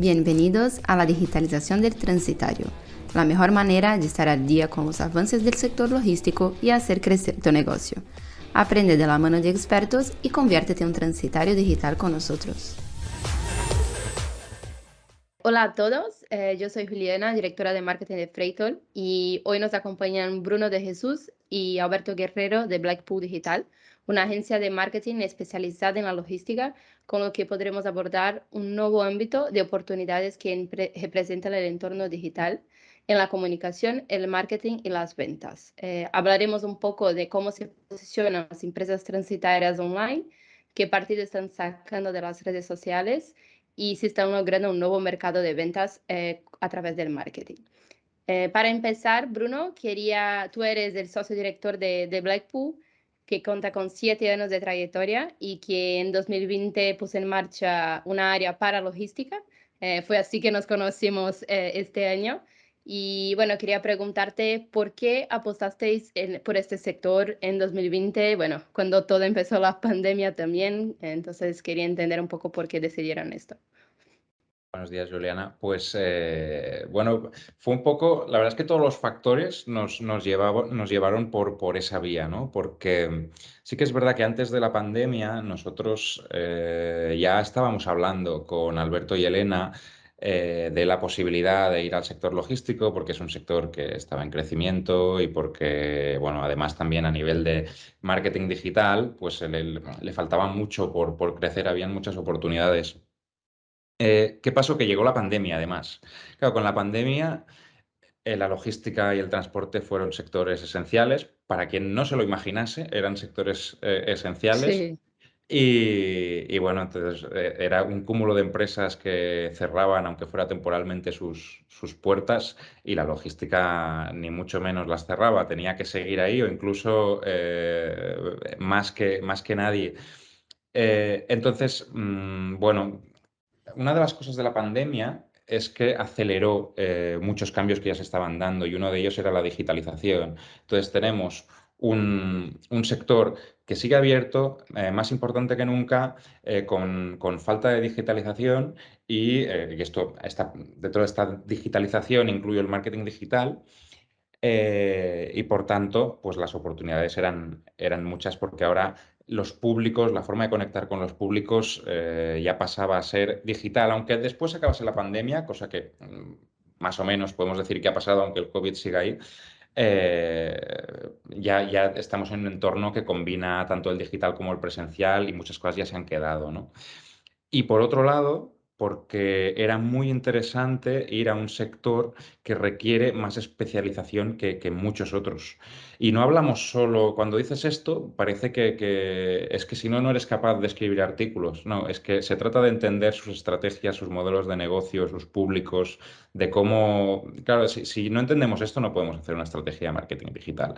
Bienvenidos a la digitalización del transitario, la mejor manera de estar al día con los avances del sector logístico y hacer crecer tu negocio. Aprende de la mano de expertos y conviértete en un transitario digital con nosotros. Hola a todos, eh, yo soy Juliana, directora de marketing de Freightol y hoy nos acompañan Bruno de Jesús y Alberto Guerrero de Blackpool Digital una agencia de marketing especializada en la logística, con lo que podremos abordar un nuevo ámbito de oportunidades que representan el entorno digital en la comunicación, el marketing y las ventas. Eh, hablaremos un poco de cómo se posicionan las empresas transitarias online, qué partido están sacando de las redes sociales y si están logrando un nuevo mercado de ventas eh, a través del marketing. Eh, para empezar, Bruno, quería, tú eres el socio director de, de Blackpool que cuenta con siete años de trayectoria y que en 2020 puso en marcha una área para logística. Eh, fue así que nos conocimos eh, este año. Y bueno, quería preguntarte por qué apostasteis por este sector en 2020, bueno, cuando todo empezó la pandemia también. Entonces quería entender un poco por qué decidieron esto. Buenos días, Juliana. Pues eh, bueno, fue un poco, la verdad es que todos los factores nos, nos, nos llevaron por, por esa vía, ¿no? Porque sí que es verdad que antes de la pandemia nosotros eh, ya estábamos hablando con Alberto y Elena eh, de la posibilidad de ir al sector logístico, porque es un sector que estaba en crecimiento y porque, bueno, además también a nivel de marketing digital, pues le, le faltaba mucho por, por crecer, habían muchas oportunidades. Eh, ¿Qué pasó? Que llegó la pandemia, además. Claro, con la pandemia, eh, la logística y el transporte fueron sectores esenciales. Para quien no se lo imaginase, eran sectores eh, esenciales. Y, bueno, entonces era un cúmulo de empresas que cerraban, aunque fuera temporalmente, sus, sus, puertas y la logística ni mucho menos las cerraba. Tenía que seguir ahí o incluso más, que, más que nadie. entonces, mm, bueno, una de las cosas de la pandemia es que aceleró eh, muchos cambios que ya se estaban dando y uno de ellos era la digitalización. Entonces tenemos un, sector que sigue abierto, eh, más importante que nunca, eh, con, falta de digitalización y, esto está, dentro de esta digitalización incluye el marketing digital. y por tanto, pues las oportunidades eran, eran muchas porque ahora los públicos, la forma de conectar con los públicos eh, ya pasaba a ser digital, aunque después acabase la pandemia, cosa que mm, más o menos podemos decir que ha pasado, aunque el COVID siga ahí. Eh, ya, ya estamos en un entorno que combina tanto el digital como el presencial y muchas cosas ya se han quedado. ¿no? Y por otro lado, porque era muy interesante ir a un sector que requiere más especialización que, muchos otros. Y no hablamos solo, cuando dices esto, parece que, es que si no, no eres capaz de escribir artículos. No, es que se trata de entender sus estrategias, sus modelos de negocio, sus públicos, de cómo... Claro, si, no entendemos esto, no podemos hacer una estrategia de marketing digital.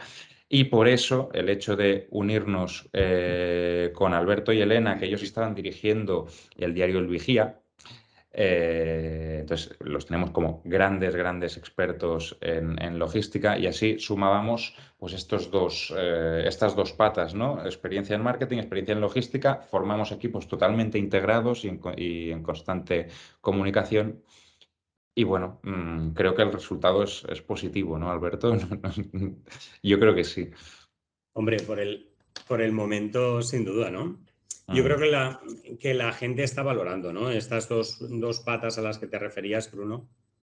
Y por eso el hecho de unirnos eh, con Alberto y Elena, que ellos estaban dirigiendo el diario El Vigía, eh, entonces, los tenemos como grandes, grandes expertos en, logística y así sumábamos pues estos dos, eh, estas dos patas, ¿no? Experiencia en marketing, experiencia en logística, formamos equipos totalmente integrados y en, constante comunicación. Y bueno, mm, creo que el resultado es, positivo, ¿no, Alberto? Yo creo que sí. Hombre, por el, por el momento, sin duda, ¿no? Yo creo que la, que la gente está valorando, ¿no? Estas dos, dos patas a las que te referías, Bruno,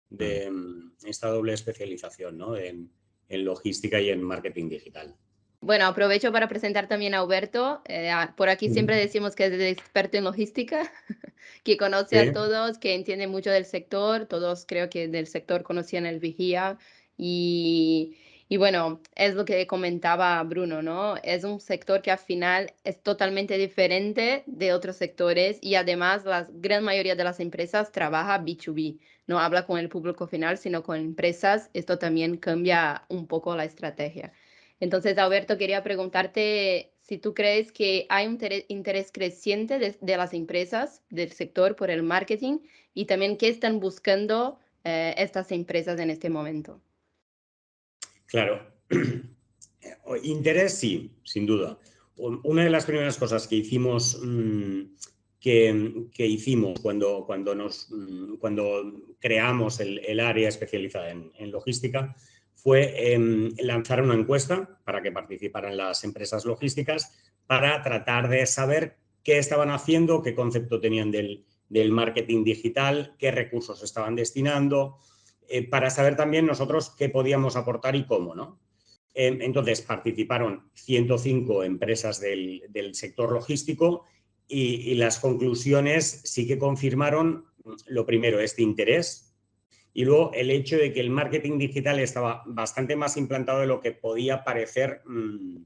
de mm, esta doble especialización, ¿no? En, en logística y en marketing digital. Bueno, aprovecho para presentar también a Huberto. Eh, por aquí siempre decimos que es el experto en logística, que conoce a todos, que entiende mucho del sector. Todos creo que del sector conocían el vigía y, y bueno, es lo que comentaba Bruno, ¿no? Es un sector que al final es totalmente diferente de otros sectores y además la gran mayoría de las empresas trabaja B2B, no habla con el público final, sino con empresas. Esto también cambia un poco la estrategia. Entonces, Alberto, quería preguntarte si tú crees que hay un interés creciente de, las empresas del sector por el marketing y también qué están buscando eh, estas empresas en este momento. Claro. Interés sí, sin duda. Una de las primeras cosas que hicimos mm, que, hicimos cuando, cuando, nos, mm, cuando creamos el, área especializada en, logística fue em, lanzar una encuesta para que participaran las empresas logísticas para tratar de saber qué estaban haciendo, qué concepto tenían del, marketing digital, qué recursos estaban destinando, eh, para saber también nosotros qué podíamos aportar y cómo, ¿no? Em, entonces participaron 105 empresas del, sector logístico y, las conclusiones sí que confirmaron, lo primero, este interés y luego el hecho de que el marketing digital estaba bastante más implantado de lo que podía parecer mm,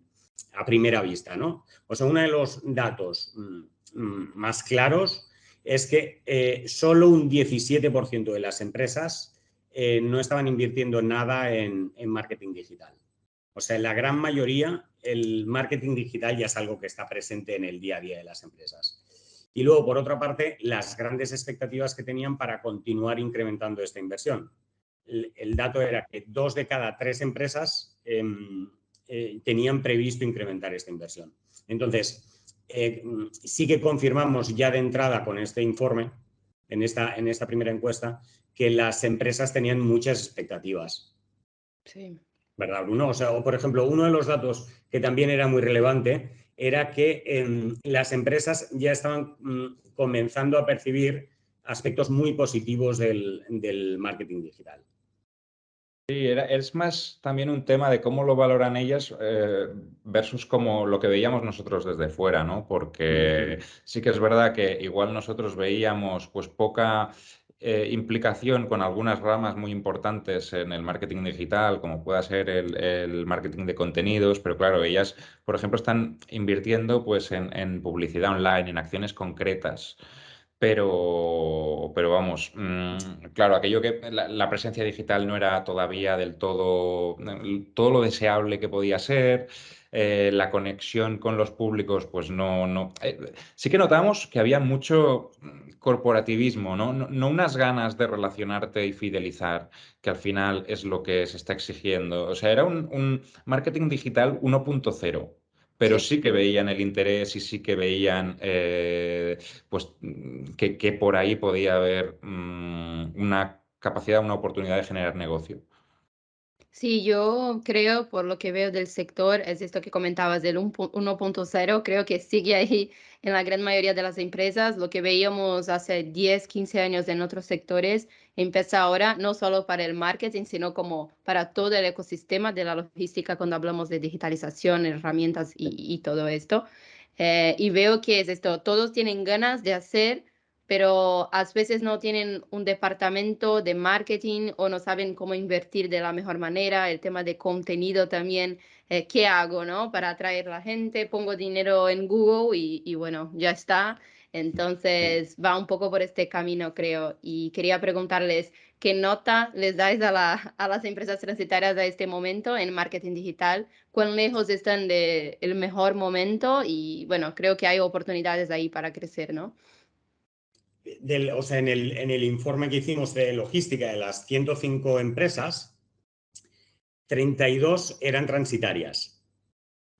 a primera vista, ¿no? O sea, uno de los datos mm, mm, más claros es que eh, solo un 17% de las empresas eh, no estaban invirtiendo nada en, en marketing digital. O sea, la gran mayoría el marketing digital ya es algo que está presente en el día a día de las empresas. Y luego, por otra parte, las grandes expectativas que tenían para continuar incrementando esta inversión. El, dato era que dos de cada tres empresas em, eh, tenían previsto incrementar esta inversión. Entonces, eh, sí que confirmamos ya de entrada con este informe, en esta, en esta primera encuesta, que las empresas tenían muchas expectativas. Sí. ¿verdad, Bruno? O sea, o por ejemplo, uno de los datos que también era muy relevante era que em, las empresas ya estaban mm, comenzando a percibir aspectos muy positivos del, marketing digital. Sí, es más también un tema de cómo lo valoran ellas eh, versus como lo que veíamos nosotros desde fuera, ¿no? Porque sí que es verdad que igual nosotros veíamos pues poca eh, implicación con algunas ramas muy importantes en el marketing digital, como pueda ser el, marketing de contenidos, pero claro, ellas, por ejemplo, están invirtiendo pues, en, publicidad online, en acciones concretas. Pero, pero vamos, mm, claro, aquello que la, presencia digital no era todavía del todo, todo lo deseable que podía ser. Eh, la conexión con los públicos, pues no, no. Eh, sí que notamos que había mucho corporativismo, ¿no? ¿no? unas ganas de relacionarte y fidelizar, que al final es lo que se está exigiendo. O sea, era un, marketing digital 1.0 pero sí. que veían el interés y sí que veían eh, pues, que, por ahí podía haber mm, una capacidad, una oportunidad de generar negocio. Sí, yo creo, por lo que veo del sector, es esto que comentabas del 1.0, creo que sigue ahí en la gran mayoría de las empresas. Lo que veíamos hace 10, 15 años en otros sectores, empieza ahora no solo para el marketing, sino como para todo el ecosistema de la logística cuando hablamos de digitalización, herramientas y, todo esto. Eh, y veo que es esto, todos tienen ganas de hacer pero a veces no tienen un departamento de marketing o no saben cómo invertir de la mejor manera, el tema de contenido también, eh, ¿qué hago, no? Para atraer a la gente, pongo dinero en Google y, bueno, ya está. Entonces va un poco por este camino, creo. Y quería preguntarles, ¿qué nota les dais a, la, a las empresas transitarias a este momento en marketing digital? ¿Cuán lejos están del mejor momento? Y bueno, creo que hay oportunidades ahí para crecer, ¿no? O sea, en el, informe que hicimos de logística de las 105 empresas, 32 eran transitarias.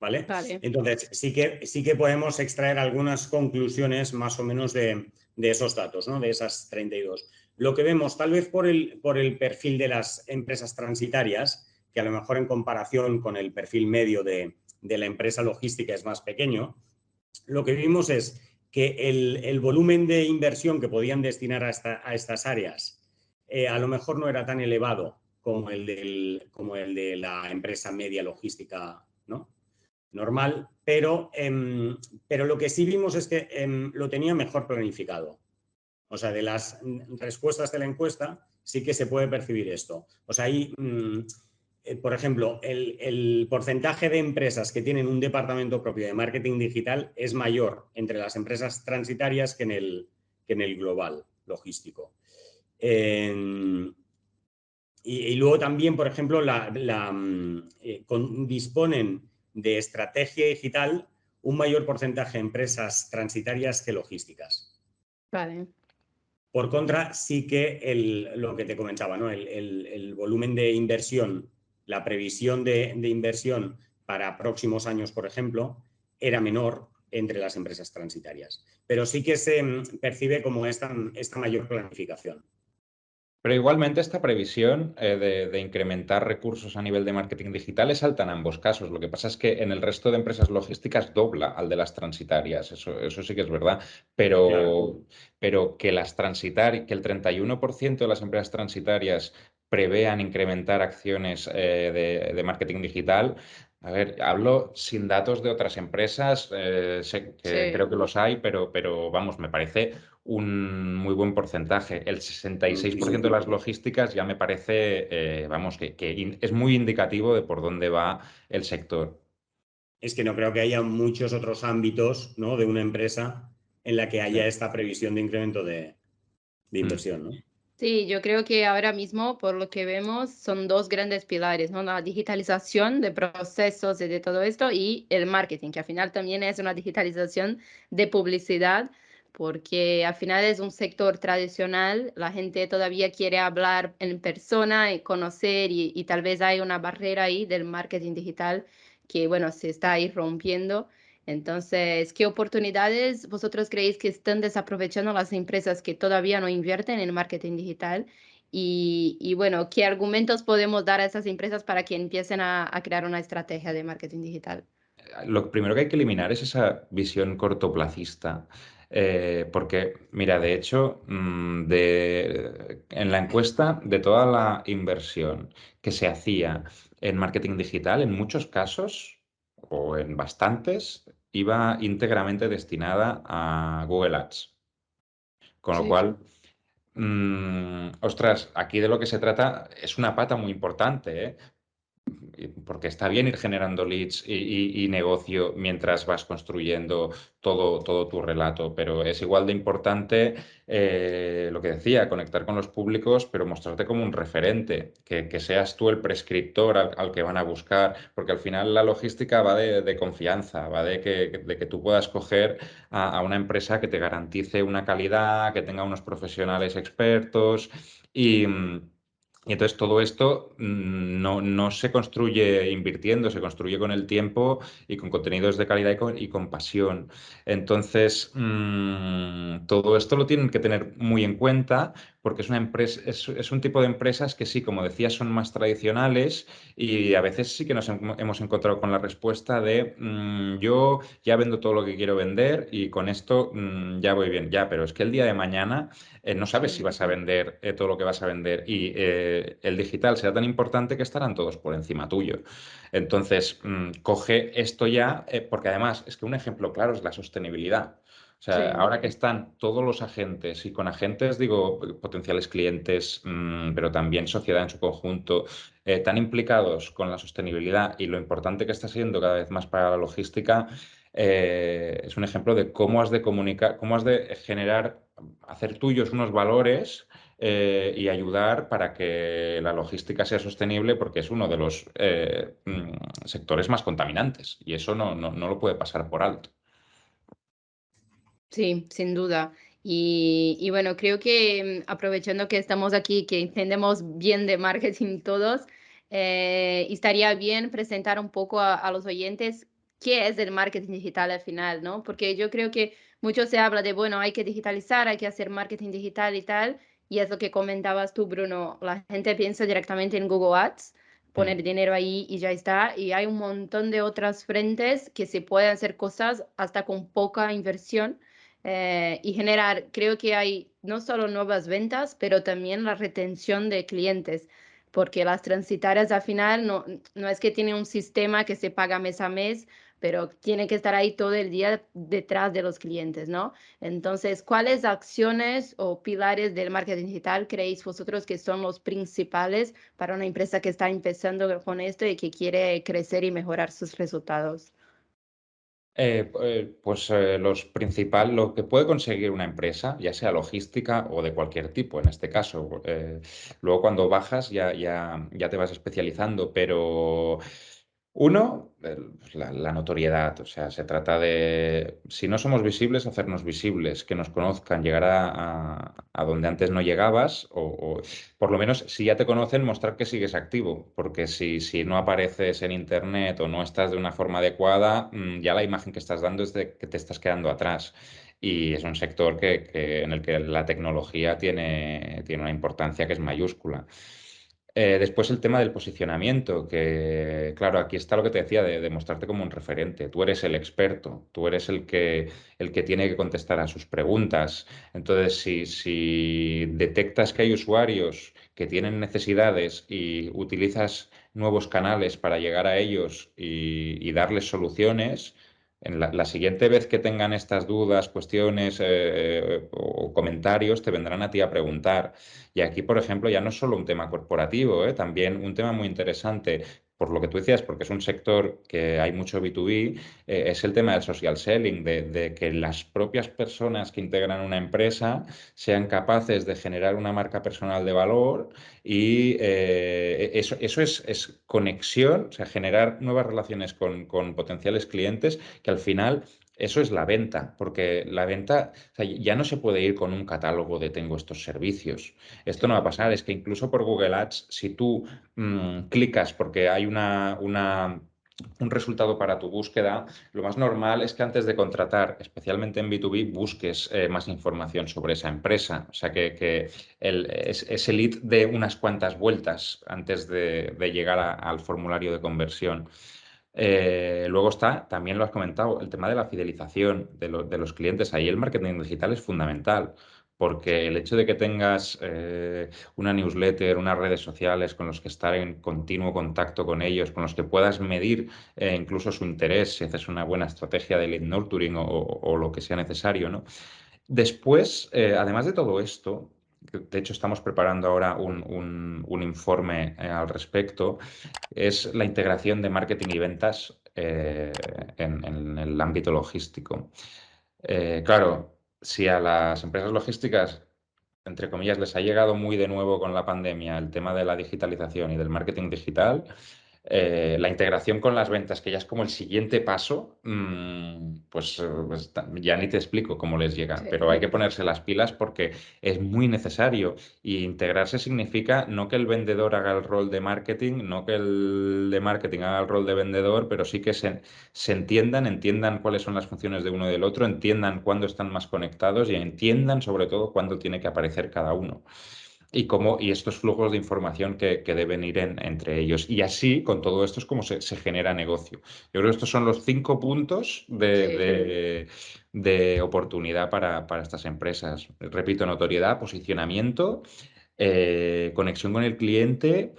¿Vale? Entonces, sí que, sí que podemos extraer algunas conclusiones más o menos de, esos datos, ¿no? De esas 32. Lo que vemos, tal vez por el, por el perfil de las empresas transitarias, que a lo mejor en comparación con el perfil medio de, de la empresa logística es más pequeño, lo que vimos es que el, volumen de inversión que podían destinar a, estas áreas eh, a lo mejor no era tan elevado como el, del, como el de la empresa media logística ¿no? normal, pero, em, pero lo que sí vimos es que em, lo tenía mejor planificado. O sea, de las respuestas de la encuesta sí que se puede percibir esto. O sea, eh, por ejemplo, el, porcentaje de empresas que tienen un departamento propio de marketing digital es mayor entre las empresas transitarias que en el, en el global logístico. y, luego también, por ejemplo, mm, eh, disponen de estrategia digital un mayor porcentaje de empresas transitarias que logísticas. Vale. Por contra, sí que lo que te comentaba, ¿no? el volumen de inversión la previsión de, inversión para próximos años, por ejemplo, era menor entre las empresas transitarias. Pero sí que se mm, percibe como esta, esta mayor planificación. Pero igualmente esta previsión eh, de, incrementar recursos a nivel de marketing digital es alta en ambos casos. Lo que pasa es que en el resto de empresas logísticas dobla al de las transitarias. Eso, eso sí que es verdad. Pero, pero que las transitarias, que el 31% de las empresas transitarias prevean incrementar acciones eh, de, marketing digital, a ver, hablo sin datos de otras empresas, eh, creo que los hay, pero, pero vamos, me parece un muy buen porcentaje. El 66% de las logísticas ya me parece, eh, vamos, que, es muy indicativo de por dónde va el sector. Es que no creo que haya muchos otros ámbitos ¿no? de una empresa en la que haya esta previsión de incremento de, mm. inversión. ¿no? Sí, yo creo que ahora mismo, por lo que vemos, son dos grandes pilares, ¿no? La digitalización de procesos y de todo esto y el marketing, que al final también es una digitalización de publicidad, porque al final es un sector tradicional, la gente todavía quiere hablar en persona y conocer y, y tal vez hay una barrera ahí del marketing digital que, bueno, se está ahí rompiendo. Entonces, ¿qué oportunidades vosotros creéis que están desaprovechando las empresas que todavía no invierten en marketing digital? Y, bueno, ¿qué argumentos podemos dar a esas empresas para que empiecen a, crear una estrategia de marketing digital? Lo primero que hay que eliminar es esa visión cortoplacista. Eh, porque, mira, de hecho, mm, en la encuesta de toda la inversión que se hacía en marketing digital, en muchos casos, o en bastantes, iba íntegramente destinada a Google Ads. Con lo cual, mm, ostras, aquí de lo que se trata es una pata muy importante, ¿eh? Porque está bien ir generando leads y, negocio mientras vas construyendo todo, todo, tu relato, pero es igual de importante eh, lo que decía, conectar con los públicos, pero mostrarte como un referente, que, seas tú el prescriptor al, que van a buscar, porque al final la logística va de, confianza, va de que, de que, tú puedas coger a, a una empresa que te garantice una calidad, que tenga unos profesionales expertos y y entonces todo esto mm, no, no, se construye invirtiendo, se construye con el tiempo y con contenidos de calidad y con, pasión. Entonces, mm, todo esto lo tienen que tener muy en cuenta porque es una empresa, es, un tipo de empresas que sí, como decía, son más tradicionales y a veces sí que nos hemos encontrado con la respuesta de mm, yo ya vendo todo lo que quiero vender y con esto ya voy bien, ya, pero es que el día de mañana eh, no sabes si vas a vender eh, todo lo que vas a vender y eh, el digital será tan importante que estarán todos por encima tuyo. Entonces, mm, coge esto ya, porque además es que un ejemplo claro es la sostenibilidad. O sea, ahora que están todos los agentes, y con agentes digo potenciales clientes, mm, pero también sociedad en su conjunto, tan implicados con la sostenibilidad y lo importante que está siendo cada vez más para la logística, es un ejemplo de cómo has de comunicar, cómo has de generar hacer tuyos unos valores eh, y ayudar para que la logística sea sostenible porque es uno de los eh, mm, sectores más contaminantes y eso no, no, lo puede pasar por alto. Sí, sin duda. Y, bueno, creo que mm, aprovechando que estamos aquí, que entendemos bien de marketing todos, eh, estaría bien presentar un poco a, a, los oyentes qué es el marketing digital al final, ¿no? Porque yo creo que mucho se habla de, bueno, hay que digitalizar, hay que hacer marketing digital y tal, y es lo que comentabas tú, Bruno, la gente piensa directamente en Google Ads, poner mm. dinero ahí y ya está, y hay un montón de otras frentes que se pueden hacer cosas hasta con poca inversión. Eh, y generar, creo que hay no solo nuevas ventas, pero también la retención de clientes, porque las transitarias al final no, no es que tienen un sistema que se paga mes a mes pero tiene que estar ahí todo el día detrás de los clientes, ¿no? Entonces, ¿cuáles acciones o pilares del marketing digital creéis vosotros que son los principales para una empresa que está empezando con esto y que quiere crecer y mejorar sus resultados? Eh, eh, pues eh, los principal, lo que puede conseguir una empresa, ya sea logística o de cualquier tipo, en este caso. luego cuando bajas ya, ya, ya te vas especializando, pero Uno, pues, la, notoriedad, o sea, se trata de, si no somos visibles, hacernos visibles, que nos conozcan, llegar a, donde antes no llegabas, o, por lo menos si ya te conocen, mostrar que sigues activo, porque si, si no apareces en Internet o no estás de una forma adecuada, mm, ya la imagen que estás dando es de que te estás quedando atrás. Y es un sector que, en el que la tecnología tiene, tiene una importancia que es mayúscula. Eh, después el tema del posicionamiento, que claro, aquí está lo que te decía de, mostrarte como un referente. Tú eres el experto, tú eres el que, el que tiene que contestar a sus preguntas. Entonces, si, si detectas que hay usuarios que tienen necesidades y utilizas nuevos canales para llegar a ellos y darles soluciones, en la, siguiente vez que tengan estas dudas, cuestiones eh, o comentarios, te vendrán a ti a preguntar. Y aquí, por ejemplo, ya no es solo un tema corporativo, ¿eh? también un tema muy interesante por lo que tú decías, porque es un sector que hay mucho B2B, eh, es el tema del social selling, de, que las propias personas que integran una empresa sean capaces de generar una marca personal de valor y eh, eso, eso es, conexión, o sea, generar nuevas relaciones con, con potenciales clientes que al final eso es la venta, porque la venta ya no se puede ir con un catálogo de tengo estos servicios. Esto no va a pasar, es que incluso por Google Ads, si tú mm, clicas porque hay una, un resultado para tu búsqueda, lo más normal es que antes de contratar, especialmente en B2B, busques eh, más información sobre esa empresa. O sea, que, el, es, el lead de unas cuantas vueltas antes de, llegar al formulario de conversión. Eh, luego está, también lo has comentado, el tema de la fidelización de, los clientes. Ahí el marketing digital es fundamental, porque el hecho de que tengas eh, una newsletter, unas redes sociales con los que estar en continuo contacto con ellos, con los que puedas medir eh, incluso su interés, si haces una buena estrategia de lead nurturing o, lo que sea necesario, ¿no? Después, además de todo esto, de hecho estamos preparando ahora un, informe eh, al respecto, es la integración de marketing y ventas eh, en, el ámbito logístico. Eh, claro, si a las empresas logísticas, entre comillas, les ha llegado muy de nuevo con la pandemia el tema de la digitalización y del marketing digital, eh, la integración con las ventas, que ya es como el siguiente paso, mm, pues, pues ya ni te explico cómo les llega, pero hay que ponerse las pilas porque es muy necesario. Y integrarse significa no que el vendedor haga el rol de marketing, no que el de marketing haga el rol de vendedor, pero sí que se, se entiendan, entiendan cuáles son las funciones de uno y del otro, entiendan cuándo están más conectados y entiendan sobre todo cuándo tiene que aparecer cada uno y, cómo, y estos flujos de información que, deben ir entre ellos. Y así, con todo esto, es como se, genera negocio. Yo creo que estos son los cinco puntos de, oportunidad para, estas empresas. Repito, notoriedad, posicionamiento, eh, conexión con el cliente.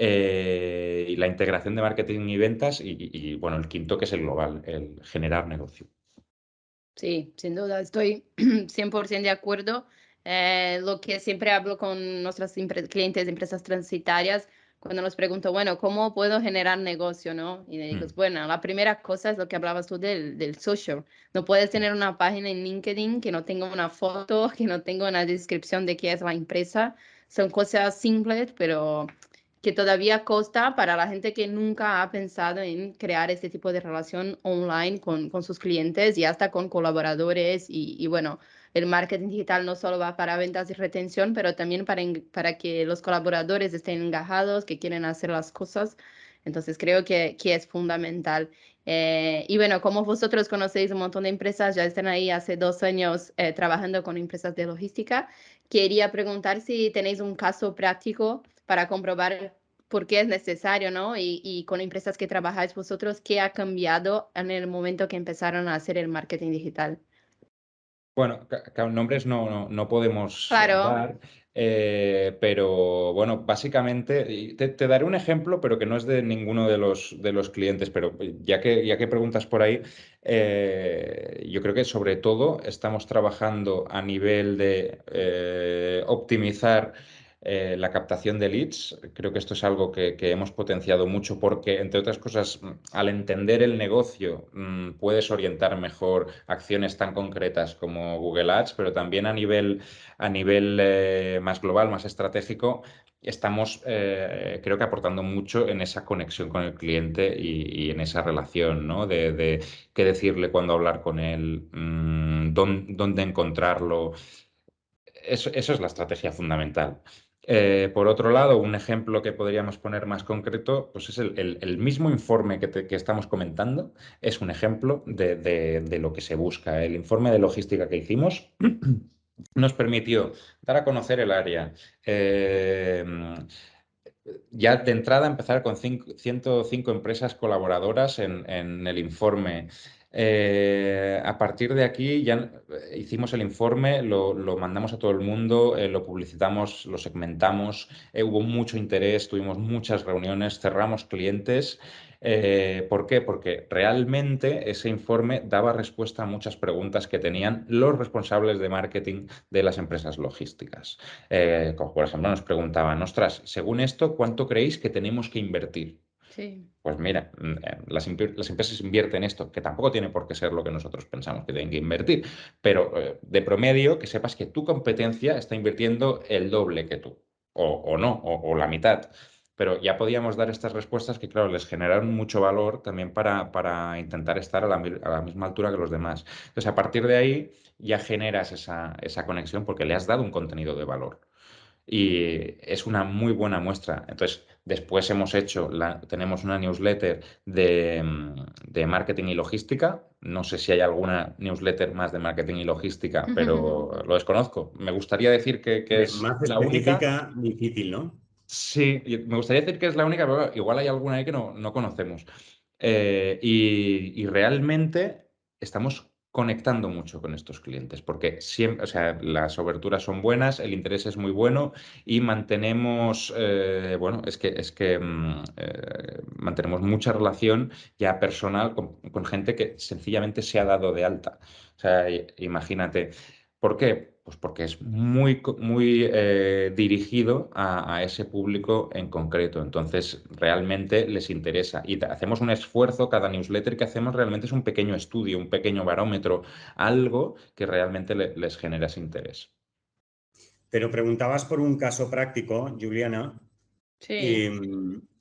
Eh, y la integración de marketing y ventas y, bueno, el quinto que es el global, el generar negocio. Sí, sin duda, estoy 100% de acuerdo. Eh, lo que siempre hablo con nuestros clientes de empresas transitarias, cuando nos pregunto, bueno, ¿cómo puedo generar negocio? ¿no? Y digo, mm. bueno, la primera cosa es lo que hablabas tú del, del social. No puedes tener una página en LinkedIn que no tenga una foto, que no tenga una descripción de qué es la empresa. Son cosas simples, pero que todavía costa para la gente que nunca ha pensado en crear este tipo de relación online con, con sus clientes y hasta con colaboradores y, y bueno, el marketing digital no solo va para ventas y retención, pero también para, para que los colaboradores estén engajados, que quieren hacer las cosas. Entonces creo que, que es fundamental. Eh, y bueno, como vosotros conocéis un montón de empresas, ya están ahí hace dos años eh, trabajando con empresas de logística, quería preguntar si tenéis un caso práctico para comprobar por qué es necesario, ¿no? Y, y, con empresas que trabajáis vosotros, ¿qué ha cambiado en el momento que empezaron a hacer el marketing digital? Bueno, nombres no, no, podemos dar, eh, pero bueno, básicamente, te, daré un ejemplo, pero que no es de ninguno de los, de los clientes, pero ya que, ya que preguntas por ahí, eh, yo creo que sobre todo estamos trabajando a nivel de eh, optimizar eh, la captación de leads. Creo que esto es algo que, hemos potenciado mucho porque, entre otras cosas, al entender el negocio, mm, puedes orientar mejor acciones tan concretas como Google Ads, pero también a nivel, a nivel eh, más global, más estratégico, estamos, eh, creo que aportando mucho en esa conexión con el cliente y, en esa relación, ¿no? De, qué decirle cuando hablar con él, mm, dónde, encontrarlo. Eso, es la estrategia fundamental. Eh, por otro lado, un ejemplo que podríamos poner más concreto, pues es el, mismo informe que, estamos comentando, es un ejemplo de, lo que se busca. El informe de logística que hicimos nos permitió dar a conocer el área. Eh, ya de entrada empezar con 105 empresas colaboradoras en el informe. Eh, a partir de aquí ya hicimos el informe, lo, mandamos a todo el mundo, eh, lo publicitamos, lo segmentamos, eh, hubo mucho interés, tuvimos muchas reuniones, cerramos clientes. ¿Por qué? Porque realmente ese informe daba respuesta a muchas preguntas que tenían los responsables de marketing de las empresas logísticas. como por ejemplo nos preguntaban, ostras, según esto, ¿cuánto creéis que tenemos que invertir? Pues mira, mm, eh, las, empresas invierten esto, que tampoco tiene por qué ser lo que nosotros pensamos que tienen que invertir, pero eh, de promedio que sepas que tu competencia está invirtiendo el doble que tú, o, no, o, la mitad. Pero ya podíamos dar estas respuestas que, claro, les generaron mucho valor también para, para intentar estar a la, a la, misma altura que los demás. Entonces, a partir de ahí ya generas esa, esa conexión porque le has dado un contenido de valor y es una muy buena muestra. Entonces, después hemos hecho, la, tenemos una newsletter de, de, marketing y logística. No sé si hay alguna newsletter más de marketing y logística, pero lo desconozco. Me gustaría decir que, es más la única. difícil, ¿no? Sí, me gustaría decir que es la única, pero igual hay alguna ahí que no, no conocemos. Eh, y, y realmente estamos conectando mucho con estos clientes, porque siempre, o sea, las oberturas son buenas, el interés es muy bueno y mantenemos, eh, bueno, es que, es que mm, eh, mantenemos mucha relación ya personal con, con, gente que sencillamente se ha dado de alta. O sea, imagínate, ¿por qué? Pues porque es muy, muy eh, dirigido a, ese público en concreto. Entonces, realmente les interesa. Y hacemos un esfuerzo, cada newsletter que hacemos realmente es un pequeño estudio, un pequeño barómetro, algo que realmente les genera ese interés. Pero preguntabas por un caso práctico, Juliana. Sí.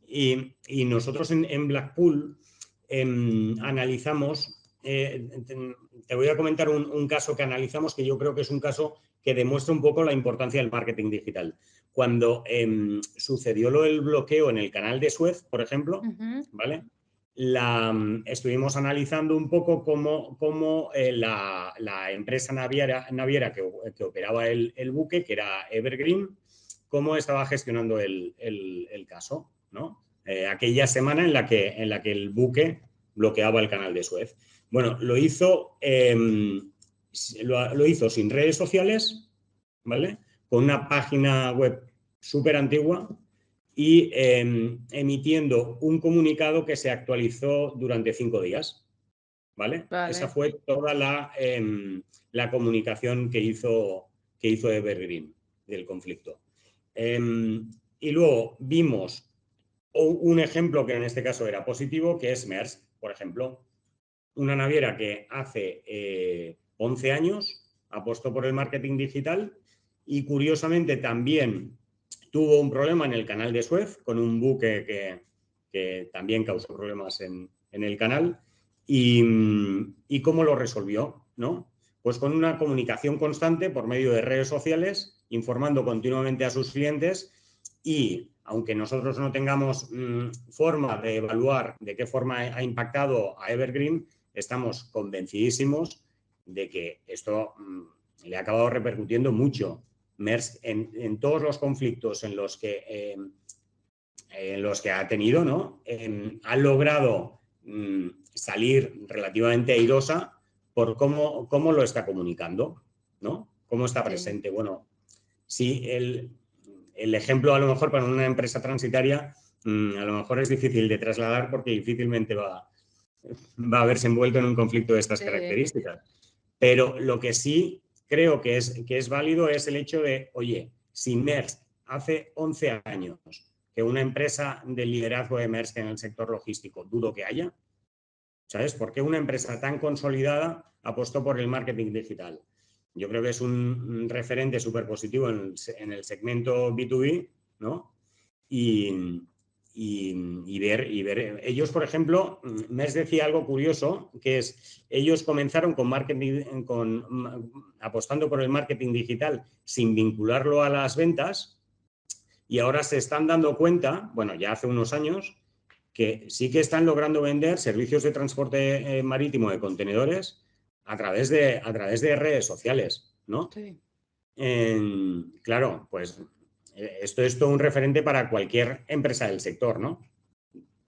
Y, nosotros en, Blackpool em, analizamos eh, te voy a comentar un, caso que analizamos que yo creo que es un caso que demuestra un poco la importancia del marketing digital. Cuando em, sucedió lo del bloqueo en el canal de Suez, por ejemplo, ¿vale? La, estuvimos analizando un poco cómo, eh, la, empresa naviera, naviera que, operaba el, buque, que era Evergreen, cómo estaba gestionando el, caso, ¿no? Eh, aquella semana en la, que, en la que el buque bloqueaba el canal de Suez. Bueno, lo hizo, em, lo, hizo sin redes sociales, ¿vale? Con una página web súper antigua y em, emitiendo un comunicado que se actualizó durante cinco días. ¿Vale? Esa fue toda la, em, la, comunicación que hizo, que hizo Evergreen del conflicto. y luego vimos un ejemplo que en este caso era positivo, que es MERS, por ejemplo una naviera que hace 11 eh, años apostó por el marketing digital y curiosamente también tuvo un problema en el canal de Suez con un buque que, también causó problemas en, el canal. Y, cómo lo resolvió? ¿no? Pues con una comunicación constante por medio de redes sociales, informando continuamente a sus clientes y aunque nosotros no tengamos mm, forma de evaluar de qué forma ha impactado a Evergreen, estamos convencidísimos de que esto mm, le ha acabado repercutiendo mucho. en, todos los conflictos en los que, em, en los que ha tenido, ¿no? Em, ha logrado mm, salir relativamente airosa por cómo, cómo, lo está comunicando, ¿no? Cómo está presente. Bueno, sí, el, el, ejemplo a lo mejor para una empresa transitaria mm, a lo mejor es difícil de trasladar porque difícilmente va, va a verse envuelto en un conflicto de estas características. Pero lo que sí creo que es, que es válido es el hecho de, oye, si MERS hace 11 años que una empresa de liderazgo emerge en el sector logístico, dudo que haya. ¿Sabes? ¿Por qué una empresa tan consolidada apostó por el marketing digital? Yo creo que es un referente súper positivo en, el segmento B2B, ¿no? Y, y, ver, y ver. Ellos, por ejemplo, me decía algo curioso, que es, ellos comenzaron con marketing, con, apostando por el marketing digital sin vincularlo a las ventas y ahora se están dando cuenta, bueno, ya hace unos años, que sí que están logrando vender servicios de transporte eh, marítimo de contenedores a través de, a través de redes sociales, ¿no? Sí. claro, pues esto es todo un referente para cualquier empresa del sector, ¿no?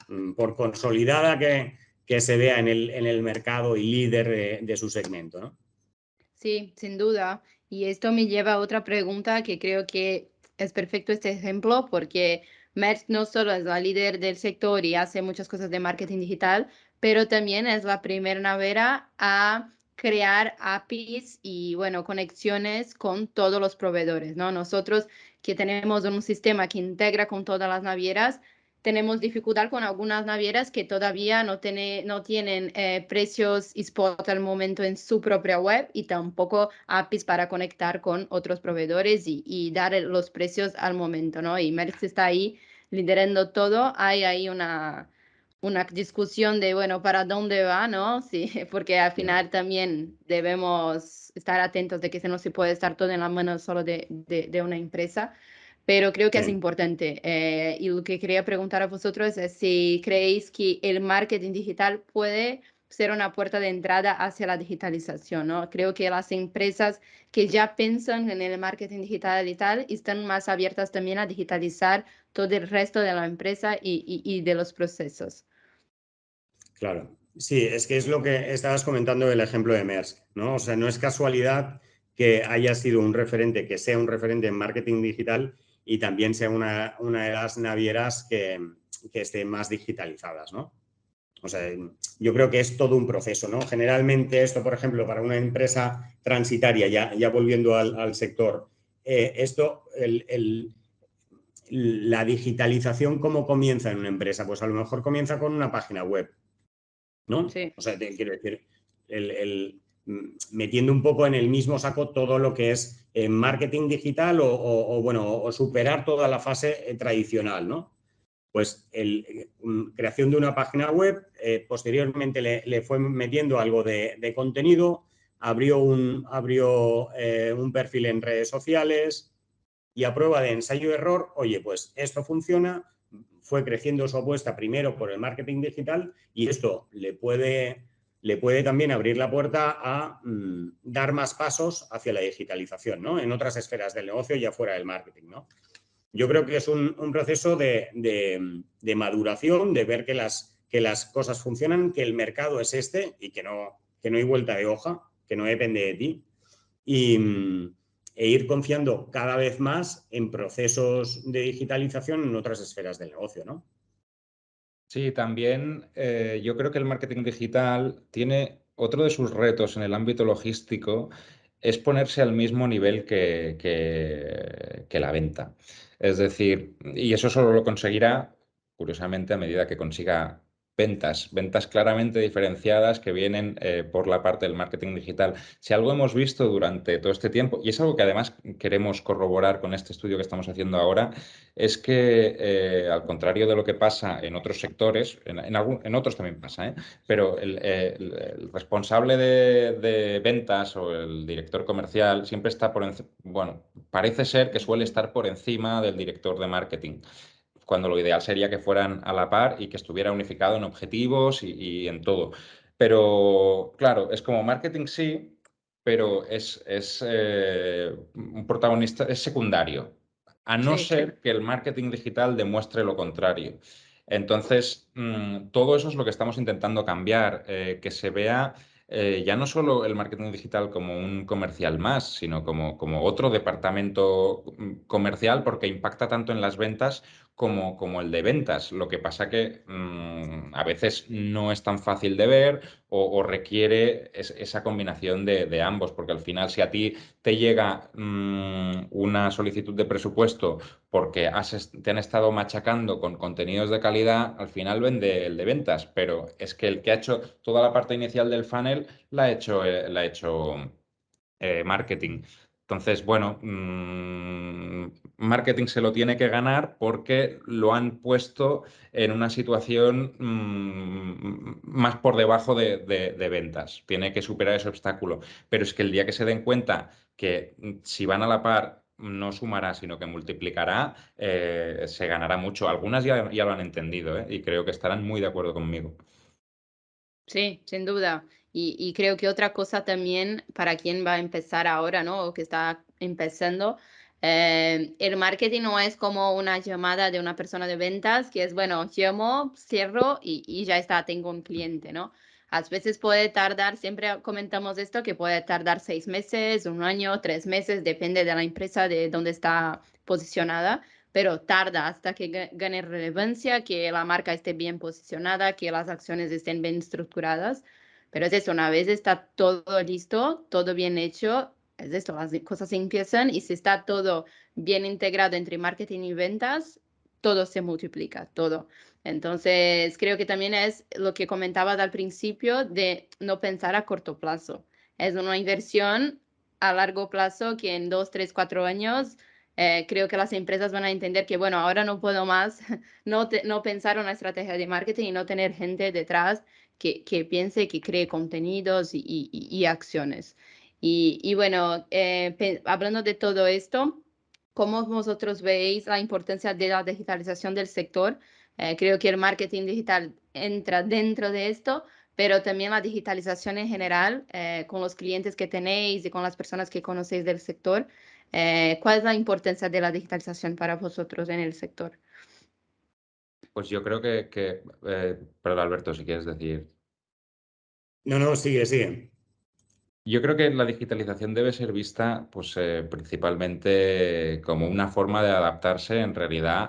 Mm, por consolidada que, se vea en el, en el, mercado y líder de, su segmento, ¿no? Sí, sin duda. Y esto me lleva a otra pregunta que creo que es perfecto este ejemplo porque Merck no solo es la líder del sector y hace muchas cosas de marketing digital, pero también es la primera navera a crear APIs y, bueno, conexiones con todos los proveedores, ¿no? Nosotros que tenemos un sistema que integra con todas las navieras, tenemos dificultad con algunas navieras que todavía no, tiene, no tienen eh, precios spot al momento en su propia web y tampoco APIs para conectar con otros proveedores y, dar los precios al momento, ¿no? Y Merck está ahí liderando todo. Hay ahí una, una discusión de, bueno, ¿para dónde va, no? Sí, porque al final también debemos estar atentos de que no se puede estar todo en la mano solo de, de, una empresa, pero creo que es importante. Eh, y lo que quería preguntar a vosotros es si creéis que el marketing digital puede ser una puerta de entrada hacia la digitalización, ¿no? Creo que las empresas que ya piensan en el marketing digital y tal están más abiertas también a digitalizar todo el resto de la empresa y, y de los procesos. Claro, sí, es que es lo que estabas comentando del ejemplo de MERS, ¿no? O sea, no es casualidad que haya sido un referente, que sea un referente en marketing digital y también sea una, de las navieras que, que más digitalizadas, ¿no? O sea, yo creo que es todo un proceso, ¿no? Generalmente esto, por ejemplo, para una empresa transitaria, ya, ya volviendo al, sector, eh, esto, el, la digitalización, ¿cómo comienza en una empresa? Pues a lo mejor comienza con una página web. ¿no? O sea, quiero decir, el, mm, metiendo un poco en el mismo saco todo lo que es eh, marketing digital o, bueno, o superar toda la fase eh, tradicional, ¿no? Pues mm, creación de una página web, eh, posteriormente le, fue metiendo algo de, contenido, abrió, un, abrió un perfil en redes sociales y a prueba de ensayo-error, oye, pues esto funciona, fue creciendo su apuesta primero por el marketing digital y esto le puede, le puede también abrir la puerta a mm, dar más pasos hacia la digitalización, ¿no? En otras esferas del negocio ya fuera del marketing, ¿no? Yo creo que es un, proceso de, maduración, de ver que las, cosas funcionan, que el mercado es este y que no, hay vuelta de hoja, que no depende de ti. Y, mm, e ir confiando cada vez más en procesos de digitalización en otras esferas del negocio, ¿no? Sí, también eh, yo creo que el marketing digital tiene otro de sus retos en el ámbito logístico es ponerse al mismo nivel que, la venta. Es decir, y eso solo lo conseguirá, curiosamente, a medida que consiga ventas, ventas claramente diferenciadas que vienen eh, por la parte del marketing digital. Si algo hemos visto durante todo este tiempo, y es algo que además queremos corroborar con este estudio que estamos haciendo ahora, es que eh, al contrario de lo que pasa en otros sectores, en, otros también pasa, ¿eh? pero el, responsable de, de, ventas o el director comercial siempre está por encima, bueno, parece ser que suele estar por encima del director de marketing cuando lo ideal sería que fueran a la par y que estuviera unificado en objetivos y, en todo. Pero claro, es como marketing sí, pero es, eh, un protagonista, es secundario, a no ser que el marketing digital demuestre lo contrario. Entonces, mm, todo eso es lo que estamos intentando cambiar, eh, que se vea eh, ya no solo el marketing digital como un comercial más, sino como, como otro departamento mm, comercial porque impacta tanto en las ventas como, como el de ventas. Lo que pasa que mm, a veces no es tan fácil de ver o, requiere esa combinación de, ambos, porque al final si a ti te llega mm, una solicitud de presupuesto porque te han estado machacando con contenidos de calidad, al final vende el de ventas, pero es que el que ha hecho toda la parte inicial del funnel la ha hecho, eh, la ha hecho eh, marketing. Entonces, bueno, mm, marketing se lo tiene que ganar porque lo han puesto en una situación mm, más por debajo de, ventas. Tiene que superar ese obstáculo. Pero es que el día que se den cuenta que mm, si van a la par no sumará, sino que multiplicará, eh, se ganará mucho. Algunas ya, lo han entendido ¿eh? y creo que estarán muy de acuerdo conmigo. Sí, sin duda. Y, creo que otra cosa también para quien va a empezar ahora, ¿no? O que está empezando, eh, el marketing no es como una llamada de una persona de ventas, que es, bueno, llamo, cierro y, y ya está, tengo un cliente, ¿no? A veces puede tardar, siempre comentamos esto, que puede tardar seis meses, un año, tres meses, depende de la empresa, de dónde está posicionada, pero tarda hasta que gane relevancia, que la marca esté bien posicionada, que las acciones estén bien estructuradas. Pero es eso, una vez está todo listo, todo bien hecho, es esto, las cosas empiezan y si está todo bien integrado entre marketing y ventas, todo se multiplica, todo. Entonces, creo que también es lo que comentabas al principio de no pensar a corto plazo. Es una inversión a largo plazo que en dos, tres, cuatro años eh, creo que las empresas van a entender que, bueno, ahora no puedo más no, no pensar una estrategia de marketing y no tener gente detrás que, que piense, que cree contenidos y, acciones. Y, y bueno, eh, hablando de todo esto, ¿cómo vosotros veis la importancia de la digitalización del sector? Eh, creo que el marketing digital entra dentro de esto, pero también la digitalización en general, eh, con los clientes que tenéis y con las personas que conocéis del sector. ¿Cuál es la importancia de la digitalización para vosotros en el sector? Pues yo creo que, que eh, perdón Alberto, si quieres decir. No, no, sigue, sigue. Yo creo que la digitalización debe ser vista pues, eh, principalmente como una forma de adaptarse en realidad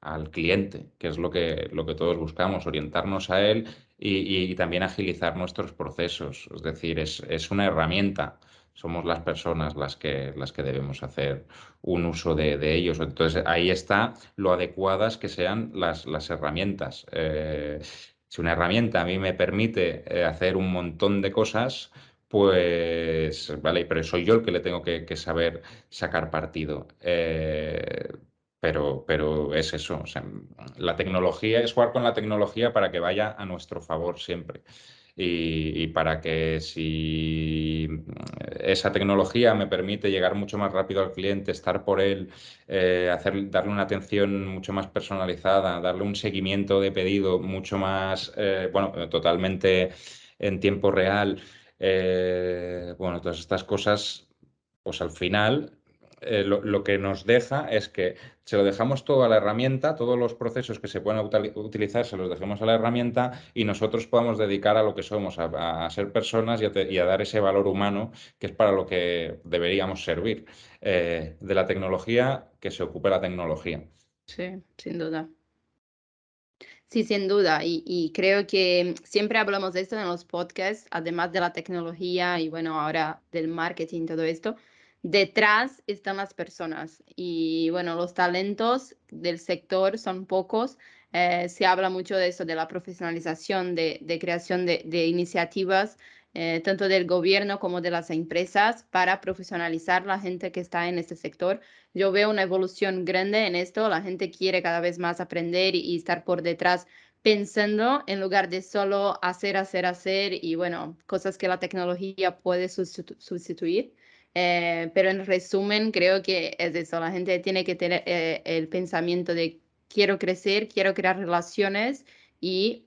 al cliente, que es lo que, lo que todos buscamos, orientarnos a él y, también agilizar nuestros procesos. Es decir, es, es una herramienta somos las personas las que, las que debemos hacer un uso de, ellos. Entonces, ahí está lo adecuadas que sean las, las herramientas. Eh, si una herramienta a mí me permite eh, hacer un montón de cosas, pues, vale, pero soy yo el que le tengo que, saber sacar partido. Eh, pero, pero es eso, la tecnología es jugar con la tecnología para que vaya a nuestro favor siempre y, para que si esa tecnología me permite llegar mucho más rápido al cliente, estar por él, eh, hacer, darle una atención mucho más personalizada, darle un seguimiento de pedido mucho más, eh, bueno, totalmente en tiempo real. Eh, bueno, todas estas cosas, pues al final eh, lo, que nos deja es que se lo dejamos todo a la herramienta, todos los procesos que se pueden utilizar se los dejemos a la herramienta y nosotros podamos dedicar a lo que somos, a, ser personas y a, dar ese valor humano que es para lo que deberíamos servir. Eh, de la tecnología, que se ocupe la tecnología. Sí, sin duda. Sí, sin duda. Y, creo que siempre hablamos de esto en los podcasts, además de la tecnología y bueno, ahora del marketing, todo esto detrás están las personas y bueno, los talentos del sector son pocos. Eh, se habla mucho de eso, de la profesionalización, de, creación de, iniciativas, eh, tanto del gobierno como de las empresas, para profesionalizar la gente que está en este sector. Yo veo una evolución grande en esto, la gente quiere cada vez más aprender y estar por detrás pensando en lugar de solo hacer, hacer, hacer y bueno, cosas que la tecnología puede sustituir. Eh, pero en resumen, creo que es eso, la gente tiene que tener eh, el pensamiento de quiero crecer, quiero crear relaciones y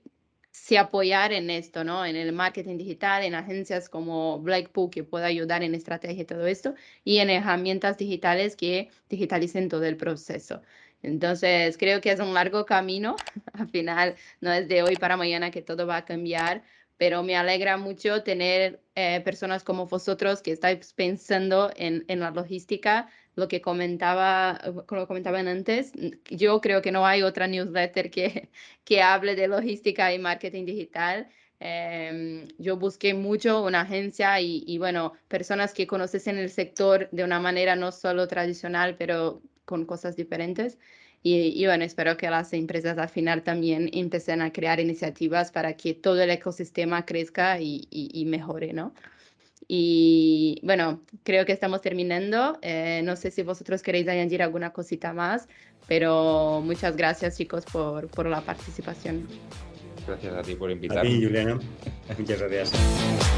se apoyar en esto, ¿no? En el marketing digital, en agencias como Blackpool que pueda ayudar en estrategia y todo esto, y en herramientas digitales que digitalicen todo el proceso. Entonces, creo que es un largo camino. Al final, no es de hoy para mañana que todo va a cambiar, pero me alegra mucho tener eh, personas como vosotros que estáis pensando en, la logística, lo que comentaba, como comentaban antes. Yo creo que no hay otra newsletter que, que hable de logística y marketing digital. Em, yo busqué mucho una agencia y, bueno, personas que conoces en el sector de una manera no solo tradicional, pero con cosas diferentes. Y, bueno, espero que las empresas al final también empiecen a crear iniciativas para que todo el ecosistema crezca y, y mejore, ¿no? Y bueno, creo que estamos terminando. Eh, no sé si vosotros queréis añadir alguna cosita más, pero muchas gracias chicos por, por la participación. Gracias a ti por invitarme. A ti, Juliana. Muchas gracias.